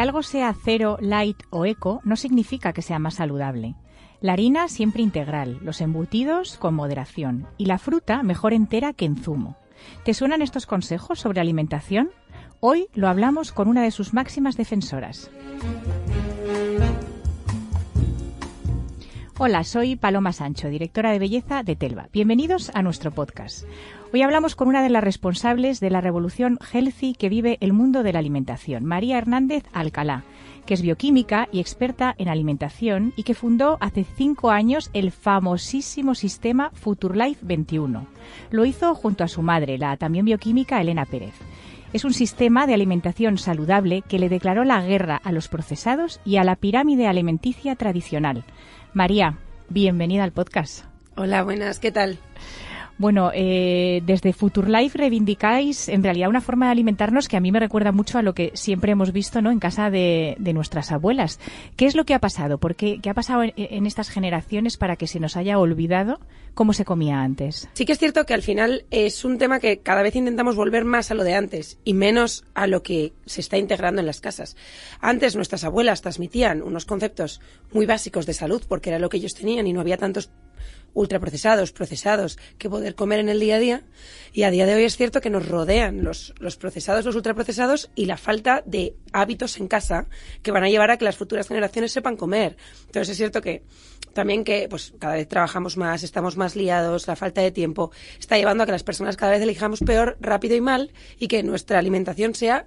Algo sea cero, light o eco no significa que sea más saludable. La harina siempre integral, los embutidos con moderación y la fruta mejor entera que en zumo. ¿Te suenan estos consejos sobre alimentación? Hoy lo hablamos con una de sus máximas defensoras. Hola, soy Paloma Sancho, directora de belleza de Telva. Bienvenidos a nuestro podcast. Hoy hablamos con una de las responsables de la revolución healthy que vive el mundo de la alimentación, María Hernández Alcalá, que es bioquímica y experta en alimentación y que fundó hace cinco años el famosísimo sistema Futurlife 21. Lo hizo junto a su madre, la también bioquímica Elena Pérez. Es un sistema de alimentación saludable que le declaró la guerra a los procesados y a la pirámide alimenticia tradicional. María, bienvenida al podcast. Hola, buenas, ¿qué tal? Bueno, eh, desde Futurlife reivindicáis en realidad una forma de alimentarnos que a mí me recuerda mucho a lo que siempre hemos visto ¿no? en casa de, nuestras abuelas. ¿Qué es lo que ha pasado? ¿Por qué, ¿Qué ha pasado en, estas generaciones para que se nos haya olvidado cómo se comía antes? Sí que es cierto que al final es un tema que cada vez intentamos volver más a lo de antes y menos a lo que se está integrando en las casas. Antes nuestras abuelas transmitían unos conceptos muy básicos de salud porque era lo que ellos tenían y no había tantos ultraprocesados, procesados, que poder comer en el día a día. Y a día de hoy es cierto que nos rodean los, los procesados, los ultraprocesados y la falta de hábitos en casa que van a llevar a que las futuras generaciones sepan comer. Entonces es cierto que también que pues cada vez trabajamos más, estamos más liados, la falta de tiempo está llevando a que las personas cada vez elijamos peor, rápido y mal y que nuestra alimentación sea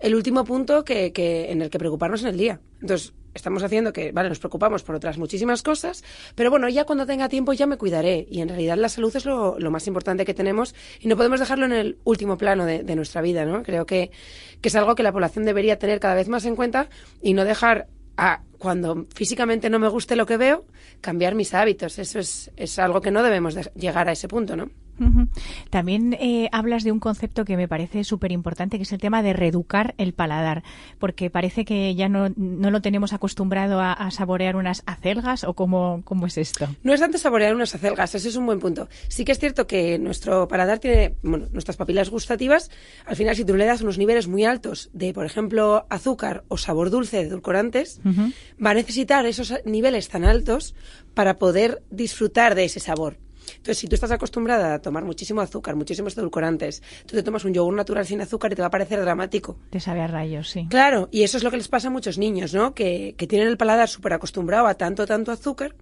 el último punto que, en el que preocuparnos en el día. Entonces, estamos haciendo que, vale, nos preocupamos por otras muchísimas cosas, pero bueno, ya cuando tenga tiempo ya me cuidaré. Y en realidad la salud es lo, lo más importante que tenemos y no podemos dejarlo en el último plano de, nuestra vida, ¿no? Creo que, que es algo que la población debería tener cada vez más en cuenta y no dejar a cuando físicamente no me guste lo que veo, cambiar mis hábitos. Eso es, es algo que no debemos de llegar a ese punto, ¿no? Uh -huh. También eh, hablas de un concepto que me parece súper importante, que es el tema de reeducar el paladar, porque parece que ya no, no lo tenemos acostumbrado a, a, saborear unas acelgas o cómo, cómo es esto. No es tanto saborear unas acelgas, ese es un buen punto. Sí que es cierto que nuestro paladar tiene, bueno, nuestras papilas gustativas, al final si tú le das unos niveles muy altos de, por ejemplo, azúcar o sabor dulce de edulcorantes, uh -huh. va a necesitar esos niveles tan altos para poder disfrutar de ese sabor. Entonces, si tú estás acostumbrada a tomar muchísimo azúcar, muchísimos edulcorantes, tú te tomas un yogur natural sin azúcar y te va a parecer dramático. Te sabe a rayos, sí. Claro, y eso es lo que les pasa a muchos niños, ¿no? Que, que tienen el paladar súper acostumbrado a tanto, tanto azúcar,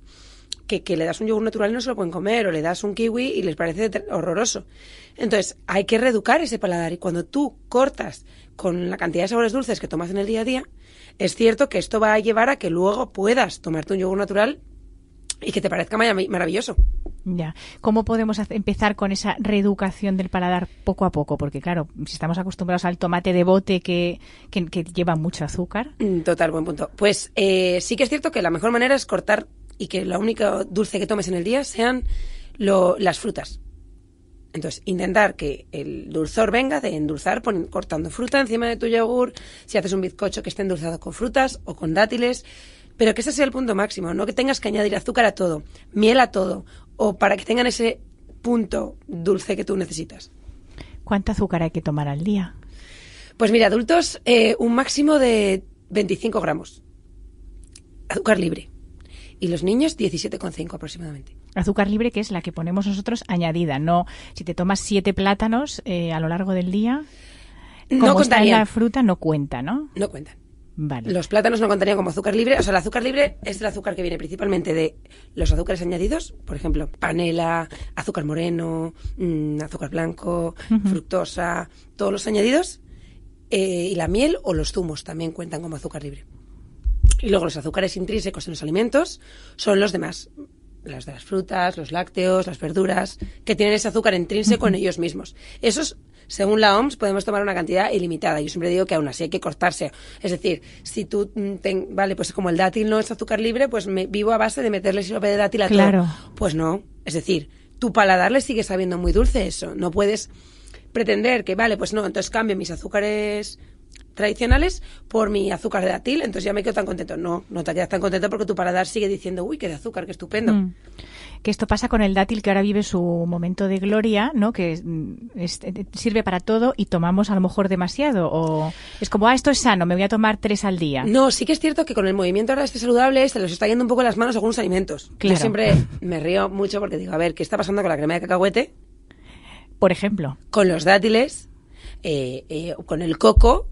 que, que, le das un yogur natural y no se lo pueden comer, o le das un kiwi y les parece horroroso. Entonces, hay que reeducar ese paladar y cuando tú cortas con la cantidad de sabores dulces que tomas en el día a día, es cierto que esto va a llevar a que luego puedas tomarte un yogur natural y que te parezca maravilloso. Ya. ¿Cómo podemos empezar con esa reeducación del paladar poco a poco? Porque, claro, si estamos acostumbrados al tomate de bote que, que, que lleva mucho azúcar. Total, buen punto. Pues eh, sí que es cierto que la mejor manera es cortar y que la única dulce que tomes en el día sean lo, las frutas. Entonces, intentar que el dulzor venga de endulzar pon, cortando fruta encima de tu yogur, si haces un bizcocho que esté endulzado con frutas o con dátiles, pero que ese sea el punto máximo, no que tengas que añadir azúcar a todo, miel a todo, o para que tengan ese punto dulce que tú necesitas. ¿Cuánto azúcar hay que tomar al día? Pues mira, adultos, eh, un máximo de 25 gramos. Azúcar libre. Y los niños, 17,5 aproximadamente. Azúcar libre, que es la que ponemos nosotros añadida, no si te tomas siete plátanos eh, a lo largo del día. Como no está en la fruta, no cuenta, ¿no? No cuentan. Vale. Los plátanos no contarían como azúcar libre. O sea, el azúcar libre es el azúcar que viene principalmente de los azúcares añadidos, por ejemplo, panela, azúcar moreno, mmm, azúcar blanco, uh -huh. fructosa, todos los añadidos. Eh, y la miel o los zumos también cuentan como azúcar libre. Y luego los azúcares intrínsecos en los alimentos son los demás. Las de las frutas, los lácteos, las verduras, que tienen ese azúcar intrínseco uh -huh. en ellos mismos. Esos según la OMS, podemos tomar una cantidad ilimitada. Yo siempre digo que aún así hay que cortarse. Es decir, si tú, mm, ten- vale, pues como el dátil no es azúcar libre, pues me vivo a base de meterle sirope de dátil a Claro. todo. Pues no. Es decir, tu paladar le sigue sabiendo muy dulce eso. No puedes pretender que, vale, pues no, entonces cambio mis azúcares tradicionales por mi azúcar de dátil, entonces ya me quedo tan contento. No, no te quedas tan contento porque tu paladar sigue diciendo, uy, qué de azúcar, qué estupendo. Mm. Que esto pasa con el dátil que ahora vive su momento de gloria, ¿no? Que es- eh, sirve para todo y tomamos a lo mejor demasiado. O es como, ah, esto es sano, me voy a tomar tres al día. No, sí que es cierto que con el movimiento ahora este saludable se los está yendo un poco las manos algunos alimentos. Claro. Yo siempre me río mucho porque digo, a ver, ¿qué está pasando con la crema de cacahuete? Por ejemplo. Con los dátiles, eh, eh, con el coco.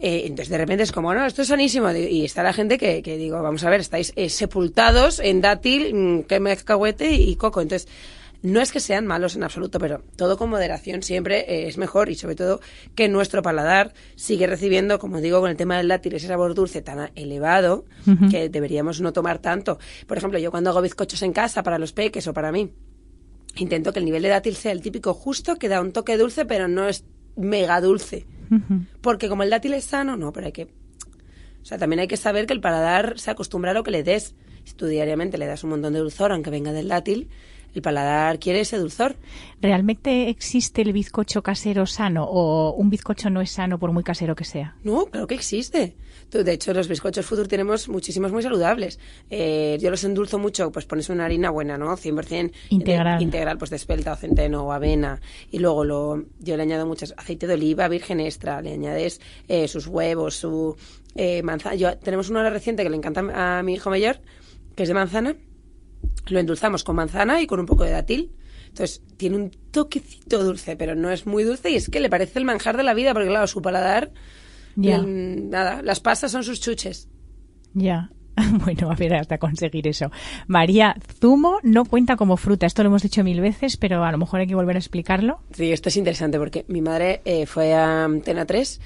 Eh, entonces de repente es como, no, esto es sanísimo. Y está la gente que, que digo, vamos a ver, estáis eh, sepultados en dátil, mm, de cacahuete y coco. Entonces, no es que sean malos en absoluto, pero todo con moderación siempre eh, es mejor y sobre todo que nuestro paladar sigue recibiendo, como digo, con el tema del dátil, ese sabor dulce tan elevado que deberíamos no tomar tanto. Por ejemplo, yo cuando hago bizcochos en casa para los peques o para mí, intento que el nivel de dátil sea el típico justo, que da un toque dulce, pero no es mega dulce. Porque como el dátil es sano, no, pero hay que... O sea, también hay que saber que el paladar se acostumbra a lo que le des. Si tú diariamente le das un montón de dulzor, aunque venga del dátil, el paladar quiere ese dulzor. ¿Realmente existe el bizcocho casero sano o un bizcocho no es sano por muy casero que sea? No, claro que existe. De hecho, los bizcochos Futur tenemos muchísimos muy saludables. Eh, yo los endulzo mucho, pues pones una harina buena, ¿no? 100% Integral. de- integral, pues de espelta o centeno o avena. Y luego lo, yo le añado muchas aceite de oliva virgen extra, le añades eh, sus huevos, su eh, manzana. Yo, tenemos una reciente que le encanta a mi hijo mayor, que es de manzana. Lo endulzamos con manzana y con un poco de dátil. Entonces, tiene un toquecito dulce, pero no es muy dulce y es que le parece el manjar de la vida, porque claro, su paladar Ya. el- nada, las pastas son sus chuches. Ya. Bueno, a ver hasta conseguir eso. María, zumo no cuenta como fruta. Esto lo hemos dicho mil veces, pero a lo mejor hay que volver a explicarlo. Sí, esto es interesante porque mi madre eh, fue a Antena 3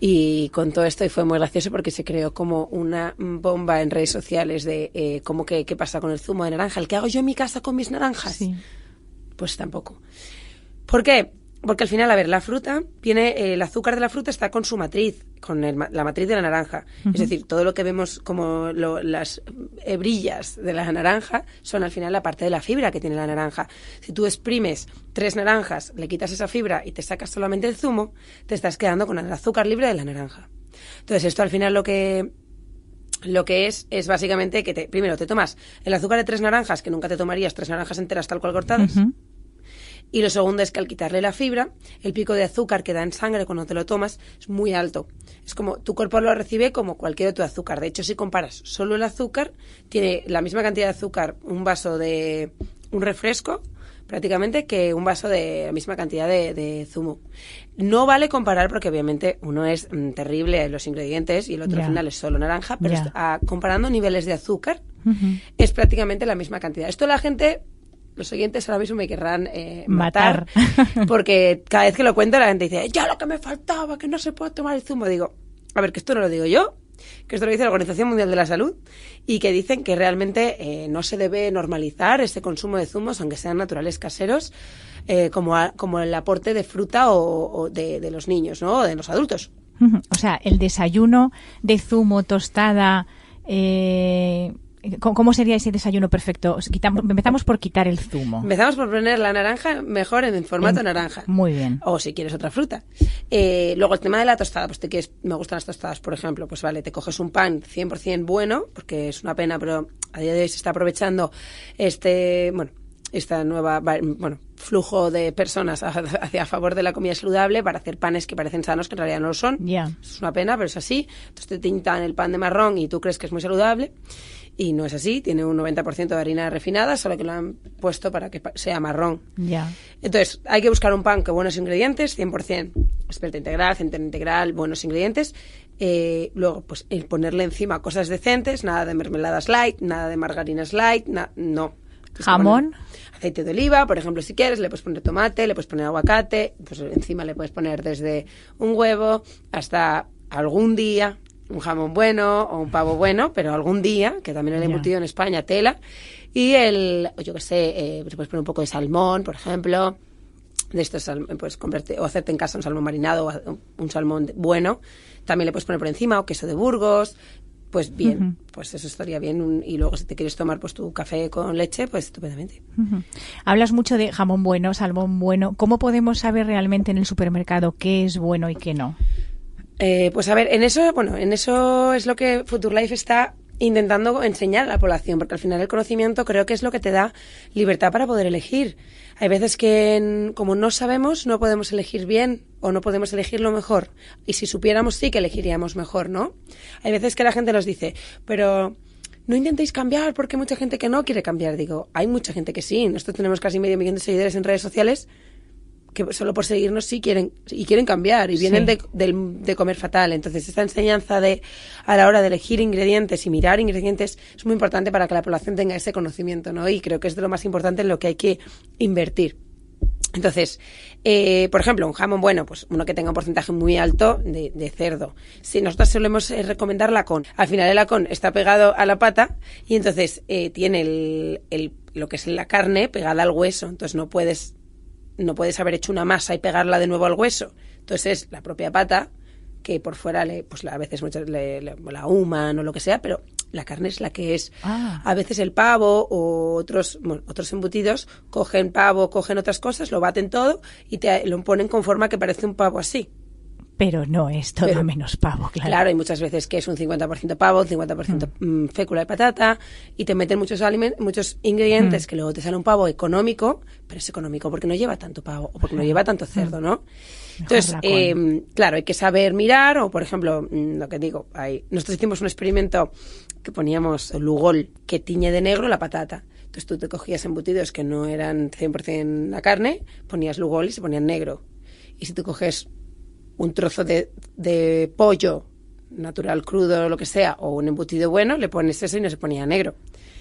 y contó esto y fue muy gracioso porque se creó como una bomba en redes sociales de eh, cómo que qué pasa con el zumo de naranja, el que hago yo en mi casa con mis naranjas. Sí. Pues tampoco. ¿Por qué? Porque al final, a ver, la fruta tiene, eh, el azúcar de la fruta está con su matriz, con el la matriz de la naranja. Es decir, todo lo que vemos como lo- las hebrillas de la naranja son al final la parte de la fibra que tiene la naranja. Si tú exprimes tres naranjas, le quitas esa fibra y te sacas solamente el zumo, te estás quedando con el azúcar libre de la naranja. Entonces, esto al final lo que lo que es es básicamente que te, primero te tomas el azúcar de tres naranjas, que nunca te tomarías tres naranjas enteras tal cual cortadas. Y lo segundo es que al quitarle la fibra, el pico de azúcar que da en sangre cuando te lo tomas es muy alto. Es como tu cuerpo lo recibe como cualquier otro azúcar. De hecho, si comparas solo el azúcar, tiene la misma cantidad de azúcar un vaso de un refresco prácticamente que un vaso de la misma cantidad de, de zumo. No vale comparar porque obviamente uno es mm, terrible en los ingredientes y el otro al final es solo naranja, pero ah, comparando niveles de azúcar es prácticamente la misma cantidad. Esto la gente, los oyentes ahora mismo me querrán eh, matar, Matar. porque cada vez que lo cuento la gente dice, ya lo que me faltaba, que no se puede tomar el zumo. Digo, a ver, que esto no lo digo yo, que esto lo dice la Organización Mundial de la Salud y que dicen que realmente eh, no se debe normalizar este consumo de zumos, aunque sean naturales caseros, eh, como, a- como el aporte de fruta o, o de, de los niños, ¿no? O de los adultos. O sea, el desayuno de zumo, tostada. Eh, ¿cómo- ¿Cómo sería ese desayuno perfecto? Quitamos- empezamos por quitar el zumo. Empezamos por poner la naranja mejor en, formato En- naranja. Muy bien. O si quieres otra fruta. Eh, luego el tema de la tostada, pues te quieres, me gustan las tostadas, por ejemplo, pues vale, te coges un pan 100% bueno, porque es una pena, pero a día de hoy se está aprovechando este, bueno, esta nueva, va- bueno, flujo de personas a- hacia a favor de la comida saludable para hacer panes que parecen sanos que en realidad no lo son. Ya. Es una pena, pero es así. Entonces te tintan el pan de marrón y tú crees que es muy saludable. Y no es así, tiene un 90% de harina refinada, solo que lo han puesto para que sea marrón. Ya. Entonces, hay que buscar un pan con buenos ingredientes, 100%. Espelta integral, centeno integral, buenos ingredientes. Eh, luego, pues, ponerle encima cosas decentes, nada de mermeladas light, nada de margarinas light, no. Jamón. Aceite de oliva, por ejemplo, si quieres, le puedes poner tomate, le puedes poner aguacate, pues encima le puedes poner desde un huevo hasta algún día un jamón bueno o un pavo bueno, pero algún día, que también el embutido en España, tela, y el, yo qué sé, eh, pues puedes poner un poco de salmón, por ejemplo, de estos, pues comprarte o hacerte en casa un salmón marinado o un salmón de- bueno, también le puedes poner por encima o queso de Burgos, pues bien, pues eso estaría bien. un- y luego si te quieres tomar pues tu café con leche, pues estupendamente. Hablas mucho de jamón bueno, salmón bueno. ¿Cómo podemos saber realmente en el supermercado qué es bueno y qué no? Eh, pues a ver, en eso, bueno, en eso es lo que Futurelife está intentando enseñar a la población, porque al final el conocimiento creo que es lo que te da libertad para poder elegir. Hay veces que, como no sabemos, no podemos elegir bien o no podemos elegir lo mejor. Y si supiéramos, sí que elegiríamos mejor, ¿no? Hay veces que la gente nos dice, pero no intentéis cambiar porque hay mucha gente que no quiere cambiar. Digo, hay mucha gente que sí. Nosotros tenemos casi medio millón de seguidores en redes sociales que solo por seguirnos sí quieren y quieren cambiar y vienen Sí. de, de comer fatal. Entonces, esta enseñanza de a la hora de elegir ingredientes y mirar ingredientes es muy importante para que la población tenga ese conocimiento, ¿no? Y creo que es de lo más importante en lo que hay que invertir. Entonces, eh, por ejemplo, un jamón bueno, pues uno que tenga un porcentaje muy alto de, de cerdo. Si nosotros solemos eh, recomendar la con, al final el lacón está pegado a la pata y entonces eh, tiene el, el- lo que es la carne pegada al hueso, entonces no puedes no puedes haber hecho una masa y pegarla de nuevo al hueso. Entonces es la propia pata que por fuera le, pues a veces muchas le, le- la human o lo que sea, pero la carne es la que es. Ah. A veces el pavo o otros bueno, otros embutidos cogen pavo, cogen otras cosas, lo baten todo y te lo ponen con forma que parece un pavo así. Pero no es todo Pero- menos pavo, claro. Claro, hay muchas veces que es un 50% pavo, un 50% mm, fécula de patata y te meten muchos alimen- muchos ingredientes que luego te sale un pavo económico, pero es económico porque no lleva tanto pavo o porque no lleva tanto cerdo, ¿no? Entonces, eh, claro, hay que saber mirar o, por ejemplo, mm, lo que digo, hay, nosotros hicimos un experimento que poníamos lugol que tiñe de negro la patata. Entonces tú te cogías embutidos que no eran 100% la carne, ponías lugol y se ponían negro. Y si tú coges un trozo de, de pollo natural, crudo, lo que sea, o un embutido bueno, le pones eso y no se ponía negro.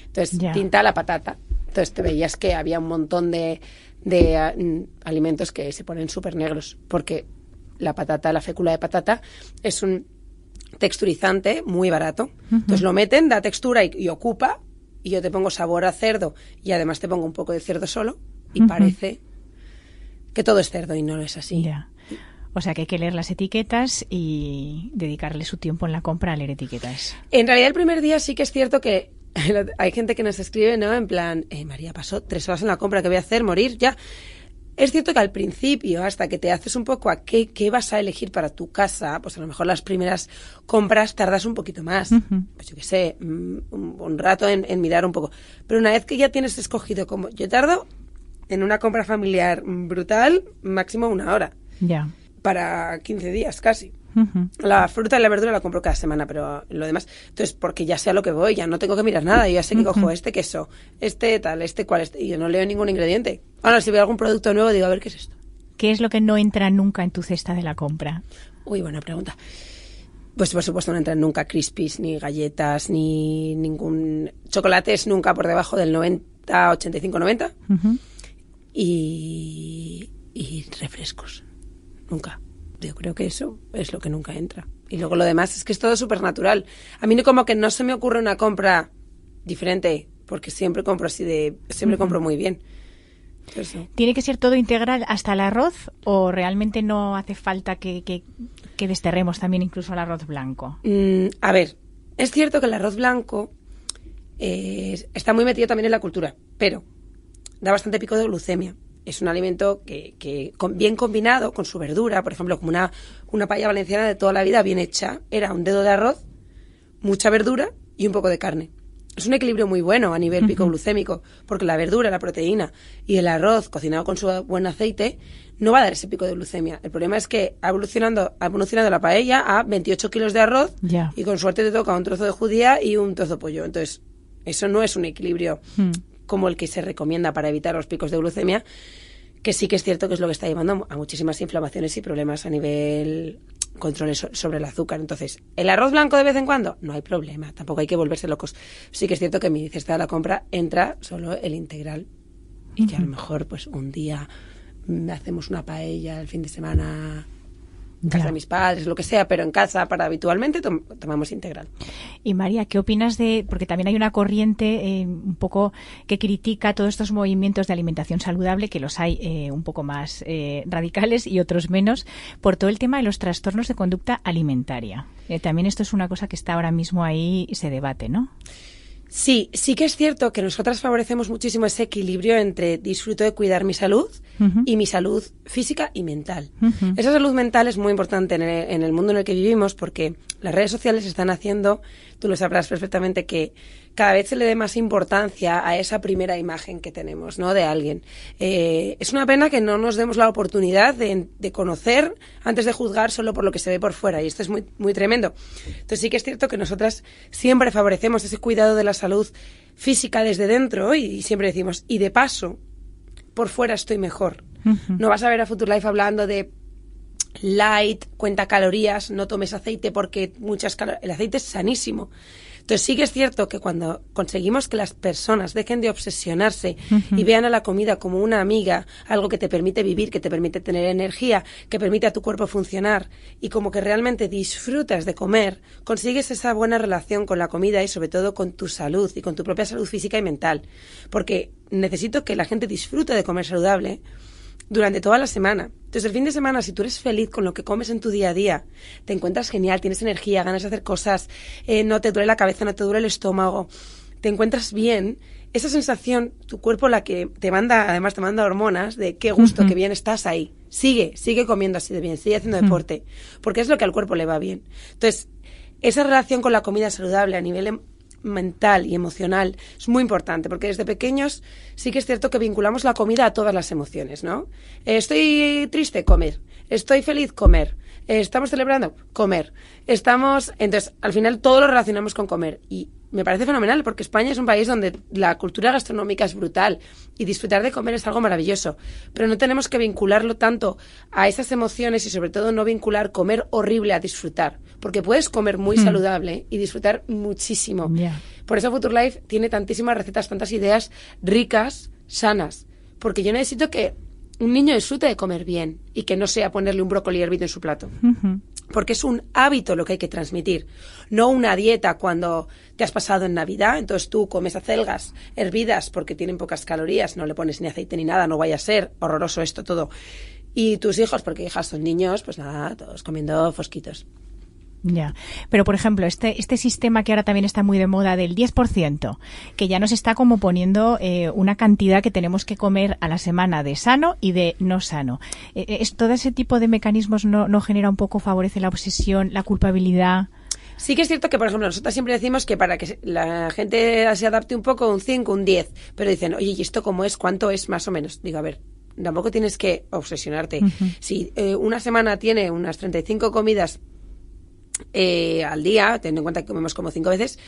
Entonces, tinta la patata. Entonces te veías que había un montón de, de mm, alimentos que se ponen súper negros, porque la patata, la fécula de patata, es un texturizante muy barato. Entonces lo meten, da textura y, y ocupa, y yo te pongo sabor a cerdo, y además te pongo un poco de cerdo solo, y parece que todo es cerdo y no lo es así. Ya. O sea que hay que leer las etiquetas y dedicarle su tiempo en la compra a leer etiquetas. En realidad el primer día sí que es cierto que hay gente que nos escribe, ¿no? En plan, eh, María, pasó tres horas en la compra, ¿qué voy a hacer? ¿Morir? Ya. Es cierto que al principio, hasta que te haces un poco a qué, qué vas a elegir para tu casa, pues a lo mejor las primeras compras tardas un poquito más. Ujú. Pues yo qué sé, mm, un, un rato en, en mirar un poco. Pero una vez que ya tienes escogido como... Yo tardo en una compra familiar brutal, máximo una hora. Ya. Para 15 días casi. La fruta y la verdura la compro cada semana, pero lo demás, entonces porque ya sé a lo que voy, ya no tengo que mirar nada, yo ya sé que cojo este queso, este tal, este cual, este, y yo no leo ningún ingrediente. Ahora, si veo algún producto nuevo, digo, a ver qué es esto. ¿Qué es lo que no entra nunca en tu cesta de la compra? Uy, buena pregunta. Pues por supuesto no entran nunca crispies, ni galletas, ni ningún... Chocolates nunca por debajo del 90, 85, 90. Ujú. Y, y refrescos. Nunca. Yo creo que eso es lo que nunca entra. Y luego lo demás es que es todo súper natural. A mí no como que no se me ocurre una compra diferente, porque siempre compro así de... Siempre compro muy bien. ¿Tiene que ser todo integral hasta el arroz o realmente no hace falta que, que, que desterremos también incluso el arroz blanco? Mm, a ver, es cierto que el arroz blanco eh, está muy metido también en la cultura, pero da bastante pico de glucemia. Es un alimento que, que con- bien combinado con su verdura, por ejemplo, como una, una paella valenciana de toda la vida bien hecha, era un dedo de arroz, mucha verdura y un poco de carne. Es un equilibrio muy bueno a nivel pico glucémico, porque la verdura, la proteína y el arroz cocinado con su buen aceite no va a dar ese pico de glucemia. El problema es que ha evolucionando, ha evolucionado la paella a 28 kilos de arroz y con suerte te toca un trozo de judía y un trozo de pollo. Entonces, eso no es un equilibrio Hmm. Como el que se recomienda para evitar los picos de glucemia, que sí que es cierto que es lo que está llevando a muchísimas inflamaciones y problemas a nivel controles so- sobre el azúcar. Entonces, ¿el arroz blanco de vez en cuando? No hay problema, tampoco hay que volverse locos. Sí que es cierto que en mi cesta de la compra entra solo el integral y que a lo mejor pues un día mm, hacemos una paella el fin de semana en casa de mis padres, lo que sea, pero en casa para habitualmente tomamos integral. Y María, ¿qué opinas de, porque también hay una corriente eh, un poco que critica todos estos movimientos de alimentación saludable, que los hay eh, un poco más eh, radicales y otros menos, por todo el tema de los trastornos de conducta alimentaria? también esto es una cosa que está ahora mismo ahí y se debate, ¿no? Sí, sí que es cierto que nosotras favorecemos muchísimo ese equilibrio entre disfruto de cuidar mi salud y mi salud física y mental. Esa salud mental es muy importante en el, en el, mundo en el que vivimos porque las redes sociales están haciendo, tú lo sabrás perfectamente, que cada vez se le dé más importancia a esa primera imagen que tenemos, ¿no? De alguien. Eh, es una pena que no nos demos la oportunidad de, conocer antes de juzgar solo por lo que se ve por fuera, y esto es muy, muy tremendo. Entonces sí que es cierto que nosotras siempre favorecemos ese cuidado de la salud física desde dentro y, siempre decimos, y de paso, por fuera estoy mejor. No vas a ver a Future hablando de light, cuenta calorías, no tomes aceite porque muchas calorías. El aceite es sanísimo. Entonces sí que es cierto que cuando conseguimos que las personas dejen de obsesionarse y vean a la comida como una amiga, algo que te permite vivir, que te permite tener energía, que permite a tu cuerpo funcionar y como que realmente disfrutas de comer, consigues esa buena relación con la comida y sobre todo con tu salud y con tu propia salud física y mental. Porque necesito que la gente disfrute de comer saludable durante toda la semana. Entonces, el fin de semana, si tú eres feliz con lo que comes en tu día a día, te encuentras genial, tienes energía, ganas de hacer cosas, eh, no te duele la cabeza, no te duele el estómago, te encuentras bien, esa sensación, tu cuerpo la que te manda, además te manda hormonas de qué gusto, qué bien estás ahí. Sigue, sigue comiendo así de bien, sigue haciendo deporte, porque es lo que al cuerpo le va bien. Entonces, esa relación con la comida saludable a nivel em, mental y emocional es muy importante, porque desde pequeños sí que es cierto que vinculamos la comida a todas las emociones, ¿no? estoy triste, comer. Estoy feliz, comer. estamos celebrando, comer. Estamos, entonces, al final todo lo relacionamos con comer y me parece fenomenal porque España es un país donde la cultura gastronómica es brutal y disfrutar de comer es algo maravilloso, pero no tenemos que vincularlo tanto a esas emociones y sobre todo no vincular comer horrible a disfrutar, porque puedes comer muy hmm. saludable y disfrutar muchísimo. Por eso Future Life tiene tantísimas recetas, tantas ideas ricas, sanas, porque yo necesito que un niño disfrute de comer bien y que no sea ponerle un brócoli hervido en su plato porque es un hábito lo que hay que transmitir, no una dieta cuando te has pasado en Navidad, entonces tú comes acelgas hervidas porque tienen pocas calorías, no le pones ni aceite ni nada, no vaya a ser horroroso esto todo. Y tus hijos, porque hijas son niños, pues nada, todos comiendo fosquitos. Ya, pero por ejemplo, este, este sistema que ahora también está muy de moda del 10%, que ya nos está como poniendo eh, una cantidad que tenemos que comer a la semana de sano y de no sano. Eh, eh, es, ¿Todo ese tipo de mecanismos no, no genera un poco, favorece la obsesión, la culpabilidad? Sí que es cierto que, por ejemplo, nosotros siempre decimos que para que la gente se adapte un poco, un 5, un 10, pero dicen, oye, ¿y esto cómo es? ¿Cuánto es más o menos? Digo, a ver, tampoco tienes que obsesionarte. Si una semana tiene unas 35 comidas eh, al día, teniendo en cuenta que comemos como cinco veces,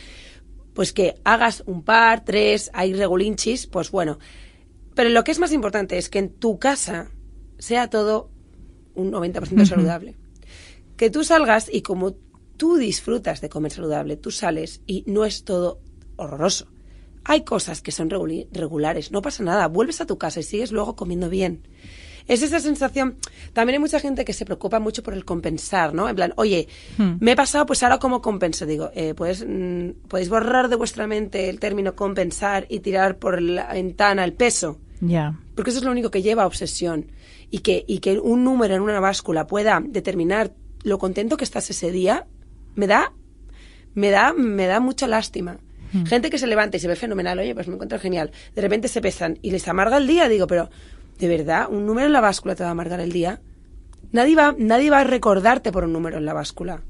pues que hagas un par, tres, hay regulinchis, pues bueno. Pero lo que es más importante es que en tu casa sea todo un 90% saludable. Que tú salgas y como tú disfrutas de comer saludable, tú sales y no es todo horroroso. Hay cosas que son regulares, no pasa nada, vuelves a tu casa y sigues luego comiendo bien es esa sensación. También hay mucha gente que se preocupa mucho por el compensar, ¿no? En plan, oye, hmm. me he pasado, pues ahora cómo compenso. Digo, eh, pues, mm, podéis borrar de vuestra mente el término compensar y tirar por la ventana el peso. Ya. Porque eso es lo único que lleva a obsesión. Y que, y que un número en una báscula pueda determinar lo contento que estás ese día, me da, me da, me da mucha lástima. Hmm. Gente que se levanta y se ve fenomenal, oye, pues me encuentro genial. De repente se pesan y les amarga el día, digo, pero de verdad, un número en la báscula te va a amargar el día. Nadie va, nadie va a recordarte por un número en la báscula.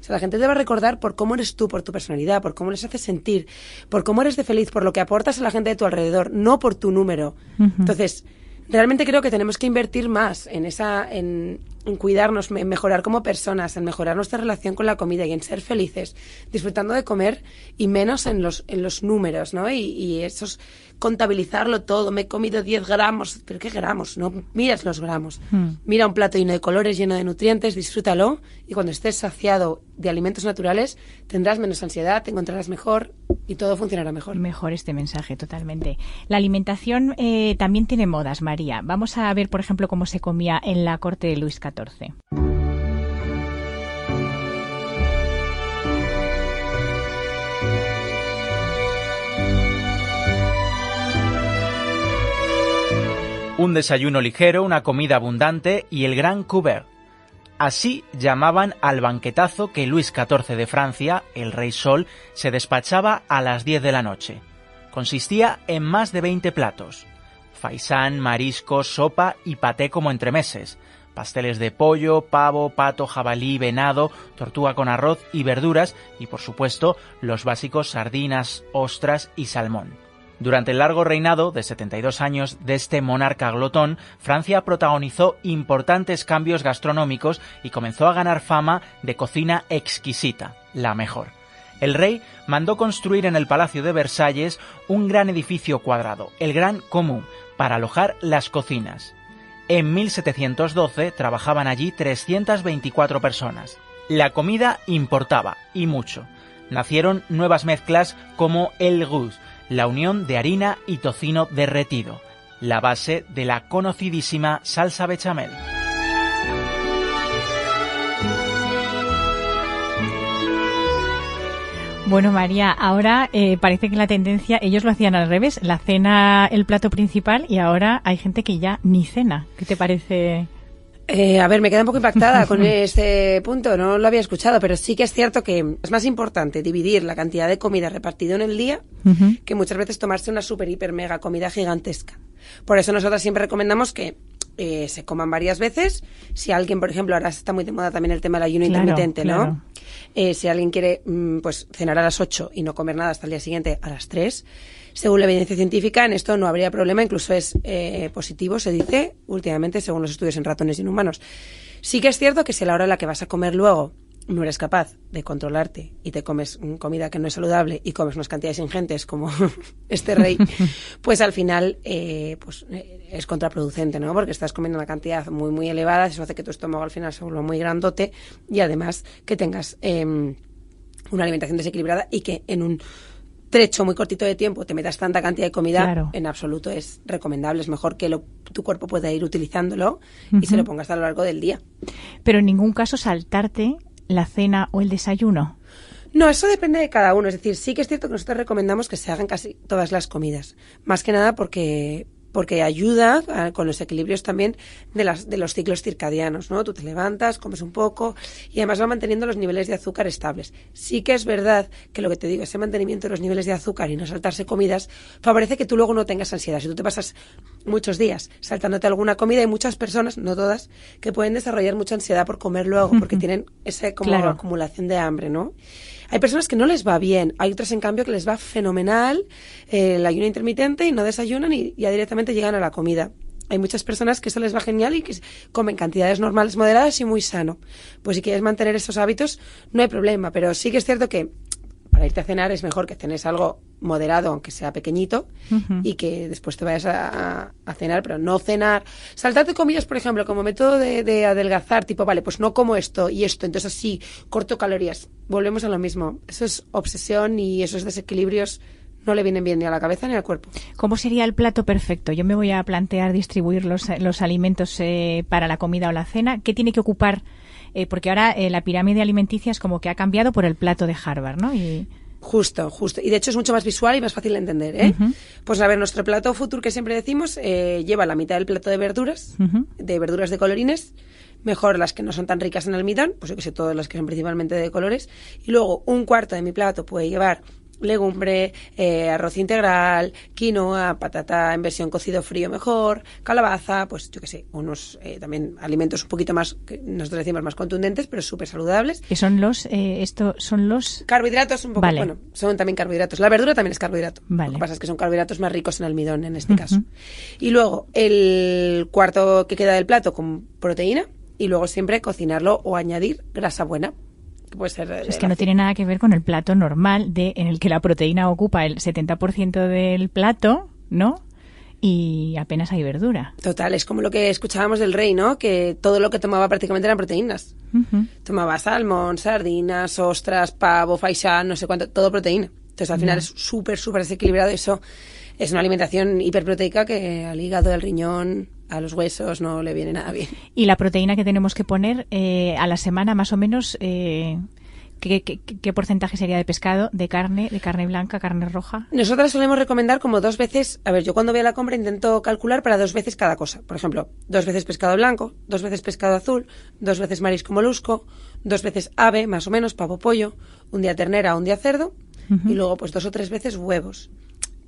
O sea, la gente te va a recordar por cómo eres tú, por tu personalidad, por cómo les haces sentir, por cómo eres de feliz, por lo que aportas a la gente de tu alrededor, no por tu número. Entonces, realmente creo que tenemos que invertir más en esa, en, cuidarnos, en mejorar como personas, en mejorar nuestra relación con la comida y en ser felices, disfrutando de comer y menos en los, en los números, ¿no? Y, y esos contabilizarlo todo, me he comido 10 gramos, pero ¿qué gramos? No miras los gramos. Hmm. Mira un plato lleno de colores, lleno de nutrientes, disfrútalo y cuando estés saciado de alimentos naturales tendrás menos ansiedad, te encontrarás mejor y todo funcionará mejor. Mejor este mensaje, totalmente. La alimentación eh, también tiene modas, María. Vamos a ver, por ejemplo, cómo se comía en la corte de Luis XIV. Un desayuno ligero, una comida abundante y el gran couvert. Así llamaban al banquetazo que Luis XIV de Francia, el rey Sol, se despachaba a las 10 de la noche. Consistía en más de 20 platos. Faisán, mariscos, sopa y paté como entremeses. Pasteles de pollo, pavo, pato, jabalí, venado, tortuga con arroz y verduras y por supuesto los básicos sardinas, ostras y salmón. Durante el largo reinado de 72 años de este monarca glotón, Francia protagonizó importantes cambios gastronómicos y comenzó a ganar fama de cocina exquisita, la mejor. El rey mandó construir en el Palacio de Versalles un gran edificio cuadrado, el Gran Común, para alojar las cocinas. En 1712 trabajaban allí 324 personas. La comida importaba, y mucho. Nacieron nuevas mezclas como el gus, la unión de harina y tocino derretido, la base de la conocidísima salsa bechamel. Bueno, María, ahora eh, parece que la tendencia, ellos lo hacían al revés, la cena el plato principal y ahora hay gente que ya ni cena. ¿Qué te parece? Eh, a ver, me queda un poco impactada con este punto, no lo había escuchado, pero sí que es cierto que es más importante dividir la cantidad de comida repartida en el día que muchas veces tomarse una super, hiper, mega comida gigantesca. Por eso nosotros siempre recomendamos que eh, se coman varias veces. Si alguien, por ejemplo, ahora está muy de moda también el tema del ayuno intermitente, ¿no? Eh, si alguien quiere mm, pues cenar a las 8 y no comer nada hasta el día siguiente a las 3, según la evidencia científica, en esto no habría problema, incluso es eh, positivo, se dice últimamente, según los estudios en ratones y en humanos. Sí que es cierto que si a la hora en la que vas a comer luego no eres capaz de controlarte y te comes comida que no es saludable y comes unas cantidades ingentes como este rey, pues al final eh, pues, eh, es contraproducente, ¿no? Porque estás comiendo una cantidad muy, muy elevada, eso hace que tu estómago al final se vuelva muy grandote y además que tengas em, una alimentación desequilibrada y que en un trecho muy cortito de tiempo te metas tanta cantidad de comida, en absoluto es recomendable. Es mejor que tu cuerpo pueda ir utilizándolo y se lo pongas a lo largo del día. Pero en ningún caso saltarte la cena o el desayuno. No, eso depende de cada uno. Es decir, sí que es cierto que nosotros recomendamos que se hagan casi todas las comidas. Más que nada porque porque ayuda con los equilibrios también de, las, de los ciclos circadianos, ¿no? Tú te levantas, comes un poco y además va manteniendo los niveles de azúcar estables. Sí que es verdad que lo que te digo, ese mantenimiento de los niveles de azúcar y no saltarse comidas favorece que tú luego no tengas ansiedad. Si tú te pasas muchos días saltándote alguna comida, hay muchas personas, no todas, que pueden desarrollar mucha ansiedad por comer luego porque tienen esa como acumulación de hambre, ¿no? Hay personas que no les va bien, hay otras en cambio que les va fenomenal eh, el ayuno intermitente y no desayunan y ya directamente llegan a la comida. Hay muchas personas que eso les va genial y que comen cantidades normales, moderadas y muy sano. Pues si quieres mantener esos hábitos, no hay problema, pero sí que es cierto que para irte a cenar es mejor que cenes algo moderado, aunque sea pequeñito, y que después te vayas a, cenar, pero no cenar. Saltarte comidas, por ejemplo, como método de, adelgazar, tipo, vale, pues no como esto y esto, entonces así, corto calorías. Volvemos a lo mismo. Eso es obsesión y esos desequilibrios no le vienen bien ni a la cabeza ni al cuerpo. ¿Cómo sería el plato perfecto? Yo me voy a plantear distribuir los, los alimentos eh, para la comida o la cena. ¿Qué tiene que ocupar? Eh, porque ahora eh, la pirámide alimenticia es como que ha cambiado por el plato de Harvard, ¿no? Y... Justo, justo. Y de hecho es mucho más visual y más fácil de entender, ¿eh? Pues a ver, nuestro plato futuro que siempre decimos eh, lleva la mitad del plato de verduras, de verduras de colorines, mejor las que no son tan ricas en almidón, pues yo que sé, todas las que son principalmente de colores, y luego un cuarto de mi plato puede llevar legumbre, eh, arroz integral, quinoa, patata en versión cocido frío mejor, calabaza, pues yo qué sé, unos eh, también alimentos un poquito más, que nosotros decimos más contundentes, pero súper saludables. Que son los, eh, esto son los... Carbohidratos un poco, bueno, son también carbohidratos. La verdura también es carbohidrato. Lo que pasa es que son carbohidratos más ricos en almidón en este caso. Y luego el cuarto que queda del plato con proteína y luego siempre cocinarlo o añadir grasa buena es que no tiene nada que ver con el plato normal de en el que la proteína ocupa el 70% del plato, ¿no? y apenas hay verdura. Total, es como lo que escuchábamos del rey, ¿no? Que todo lo que tomaba prácticamente eran proteínas. Tomaba salmón, sardinas, ostras, pavo, faisán, no sé cuánto, todo proteína. Entonces al final es súper, súper desequilibrado. Eso es una alimentación hiperproteica que al hígado, al riñón, a los huesos no le viene nada bien. ¿Y la proteína que tenemos que poner eh, a la semana más o menos? Eh, ¿qué, qué, porcentaje sería de pescado, de carne, de carne blanca, carne roja? Nosotras solemos recomendar como dos veces, a ver, yo cuando voy a la compra intento calcular para dos veces cada cosa. Por ejemplo, dos veces pescado blanco, dos veces pescado azul, dos veces marisco molusco, dos veces ave, más o menos, pavo pollo, un día ternera, un día cerdo, y luego pues dos o tres veces huevos.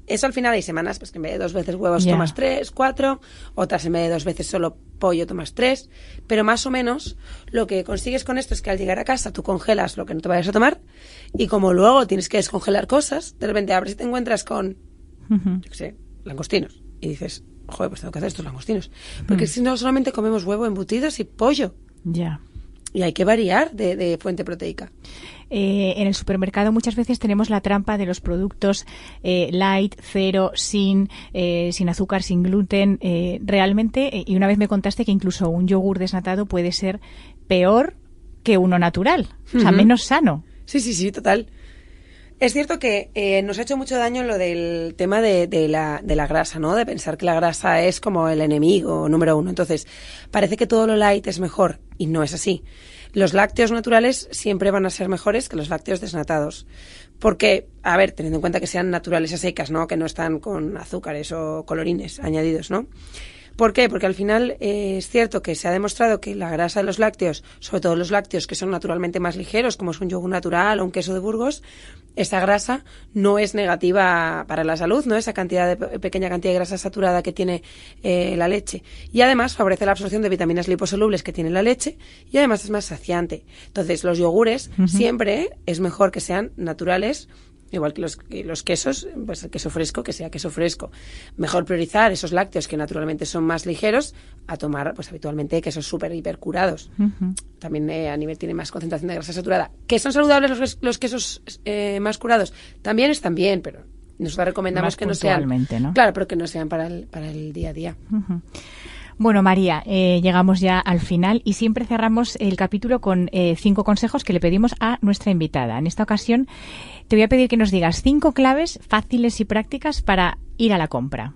Eso al final hay semanas, pues que en vez de dos veces huevos tomas tres, cuatro, otras en vez de dos veces solo pollo tomas tres, pero más o menos lo que consigues con esto es que al llegar a casa tú congelas lo que no te vayas a tomar y como luego tienes que descongelar cosas, de repente a ver si te encuentras con, yo qué sé, langostinos y dices, joder, pues tengo que hacer estos langostinos. Porque si no solamente comemos huevo, embutidos y pollo. Ya. Y hay que variar de, fuente proteica. Eh, en el supermercado muchas veces tenemos la trampa de los productos eh, light, cero, sin, eh, sin azúcar, sin gluten. realmente, y una vez me contaste que incluso un yogur desnatado puede ser peor que uno natural, o sea, menos sano. Sí, sí, sí, total. Es cierto que eh, nos ha hecho mucho daño lo del tema de, la, grasa, ¿no? De pensar que la grasa es como el enemigo número uno. Entonces, parece que todo lo light es mejor y no es así. Los lácteos naturales siempre van a ser mejores que los lácteos desnatados. Porque, a ver, teniendo en cuenta que sean naturales a secas, ¿no? Que no están con azúcares o colorines añadidos, ¿no? ¿Por qué? Porque al final eh, es cierto que se ha demostrado que la grasa de los lácteos, sobre todo los lácteos que son naturalmente más ligeros, como es un yogur natural o un queso de Burgos, esa grasa no es negativa para la salud, ¿no? Esa cantidad de pequeña cantidad de grasa saturada que tiene eh, la leche. Y además favorece la absorción de vitaminas liposolubles que tiene la leche y además es más saciante. Entonces, los yogures siempre es mejor que sean naturales igual que los, los quesos, pues el queso fresco, que sea queso fresco. Mejor priorizar esos lácteos que naturalmente son más ligeros a tomar, pues habitualmente quesos súper hipercurados. También eh, a nivel tiene más concentración de grasa saturada. ¿Que son saludables los, los quesos eh, más curados? También están bien, pero nosotros recomendamos que no sean. ¿no? Claro, pero que no sean para el, para el día a día. Bueno, María, eh, llegamos ya al final y siempre cerramos el capítulo con eh, cinco consejos que le pedimos a nuestra invitada. En esta ocasión te voy a pedir que nos digas cinco claves fáciles y prácticas para ir a la compra.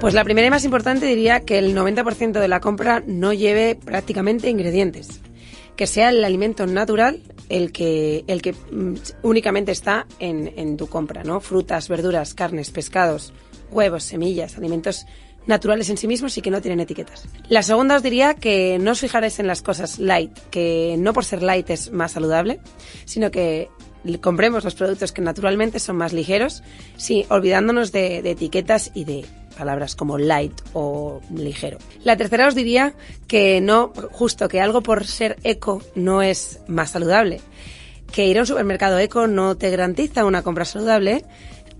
Pues la primera y más importante diría que el 90% de la compra no lleve prácticamente ingredientes que sea el alimento natural el que, el que mm, únicamente está en, en tu compra, ¿no? Frutas, verduras, carnes, pescados, huevos, semillas, alimentos naturales en sí mismos y que no tienen etiquetas. La segunda os diría que no os fijaréis en las cosas light, que no por ser light es más saludable, sino que compremos los productos que naturalmente son más ligeros, sí, olvidándonos de etiquetas y de palabras como light o ligero. La tercera os diría que no, justo que algo por ser eco no es más saludable. Que ir a un supermercado eco no te garantiza una compra saludable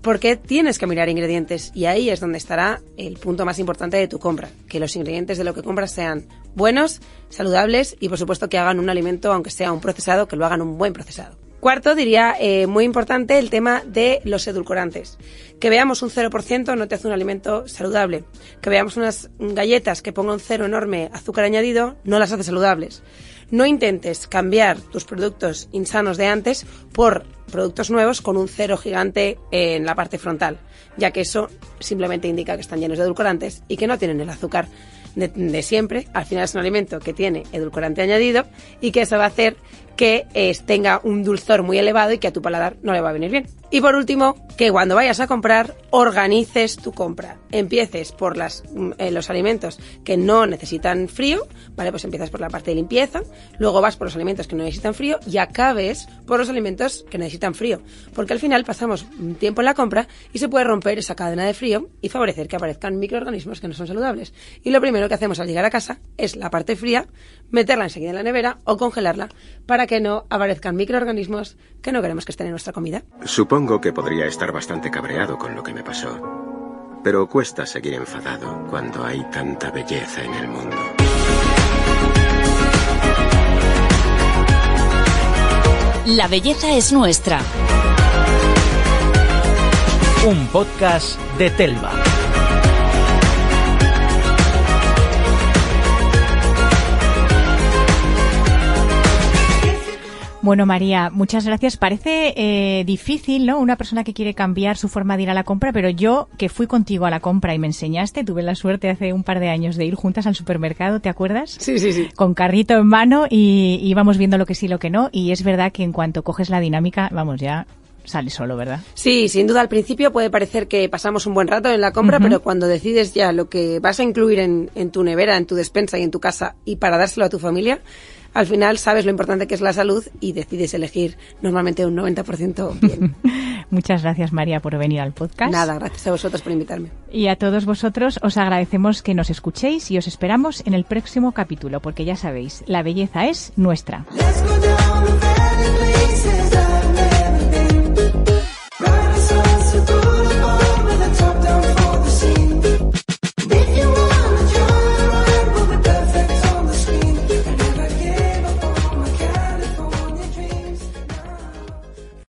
porque tienes que mirar ingredientes y ahí es donde estará el punto más importante de tu compra, que los ingredientes de lo que compras sean buenos, saludables y por supuesto que hagan un alimento, aunque sea un procesado, que lo hagan un buen procesado. Cuarto, diría eh, muy importante el tema de los edulcorantes. Que veamos un 0% no te hace un alimento saludable. Que veamos unas galletas que pongan cero enorme azúcar añadido no las hace saludables. No intentes cambiar tus productos insanos de antes por productos nuevos con un cero gigante en la parte frontal, ya que eso simplemente indica que están llenos de edulcorantes y que no tienen el azúcar de, siempre. Al final es un alimento que tiene edulcorante añadido y que eso va a hacer que tenga un dulzor muy elevado y que a tu paladar no le va a venir bien. Y por último, que cuando vayas a comprar, organices tu compra. Empieces por las, mm, eh, los alimentos que no necesitan frío, ¿vale? Pues empiezas por la parte de limpieza, luego vas por los alimentos que no necesitan frío y acabes por los alimentos que necesitan frío. Porque al final pasamos tiempo en la compra y se puede romper esa cadena de frío y favorecer que aparezcan microorganismos que no son saludables. Y lo primero que hacemos al llegar a casa es la parte fría, meterla enseguida en la nevera o congelarla para que no aparezcan microorganismos que no queremos que estén en nuestra comida. Supongo que podría estar bastante cabreado con lo que me pasó. Pero cuesta seguir enfadado cuando hay tanta belleza en el mundo. La belleza es nuestra. Un podcast de Telva. Bueno, María, muchas gracias. Parece eh, difícil, ¿no? Una persona que quiere cambiar su forma de ir a la compra, pero yo que fui contigo a la compra y me enseñaste, tuve la suerte hace un par de años de ir juntas al supermercado, ¿te acuerdas? Sí, sí, sí. Con carrito en mano y íbamos viendo lo que sí, lo que no. Y es verdad que en cuanto coges la dinámica, vamos, ya sale solo, ¿verdad? Sí, sin duda al principio puede parecer que pasamos un buen rato en la compra, pero cuando decides ya lo que vas a incluir en, en tu nevera, en tu despensa y en tu casa y para dárselo a tu familia, al final sabes lo importante que es la salud y decides elegir normalmente un 90% bien. Muchas gracias María por venir al podcast. Nada, gracias a vosotros por invitarme. Y a todos vosotros os agradecemos que nos escuchéis y os esperamos en el próximo capítulo porque ya sabéis, la belleza es nuestra.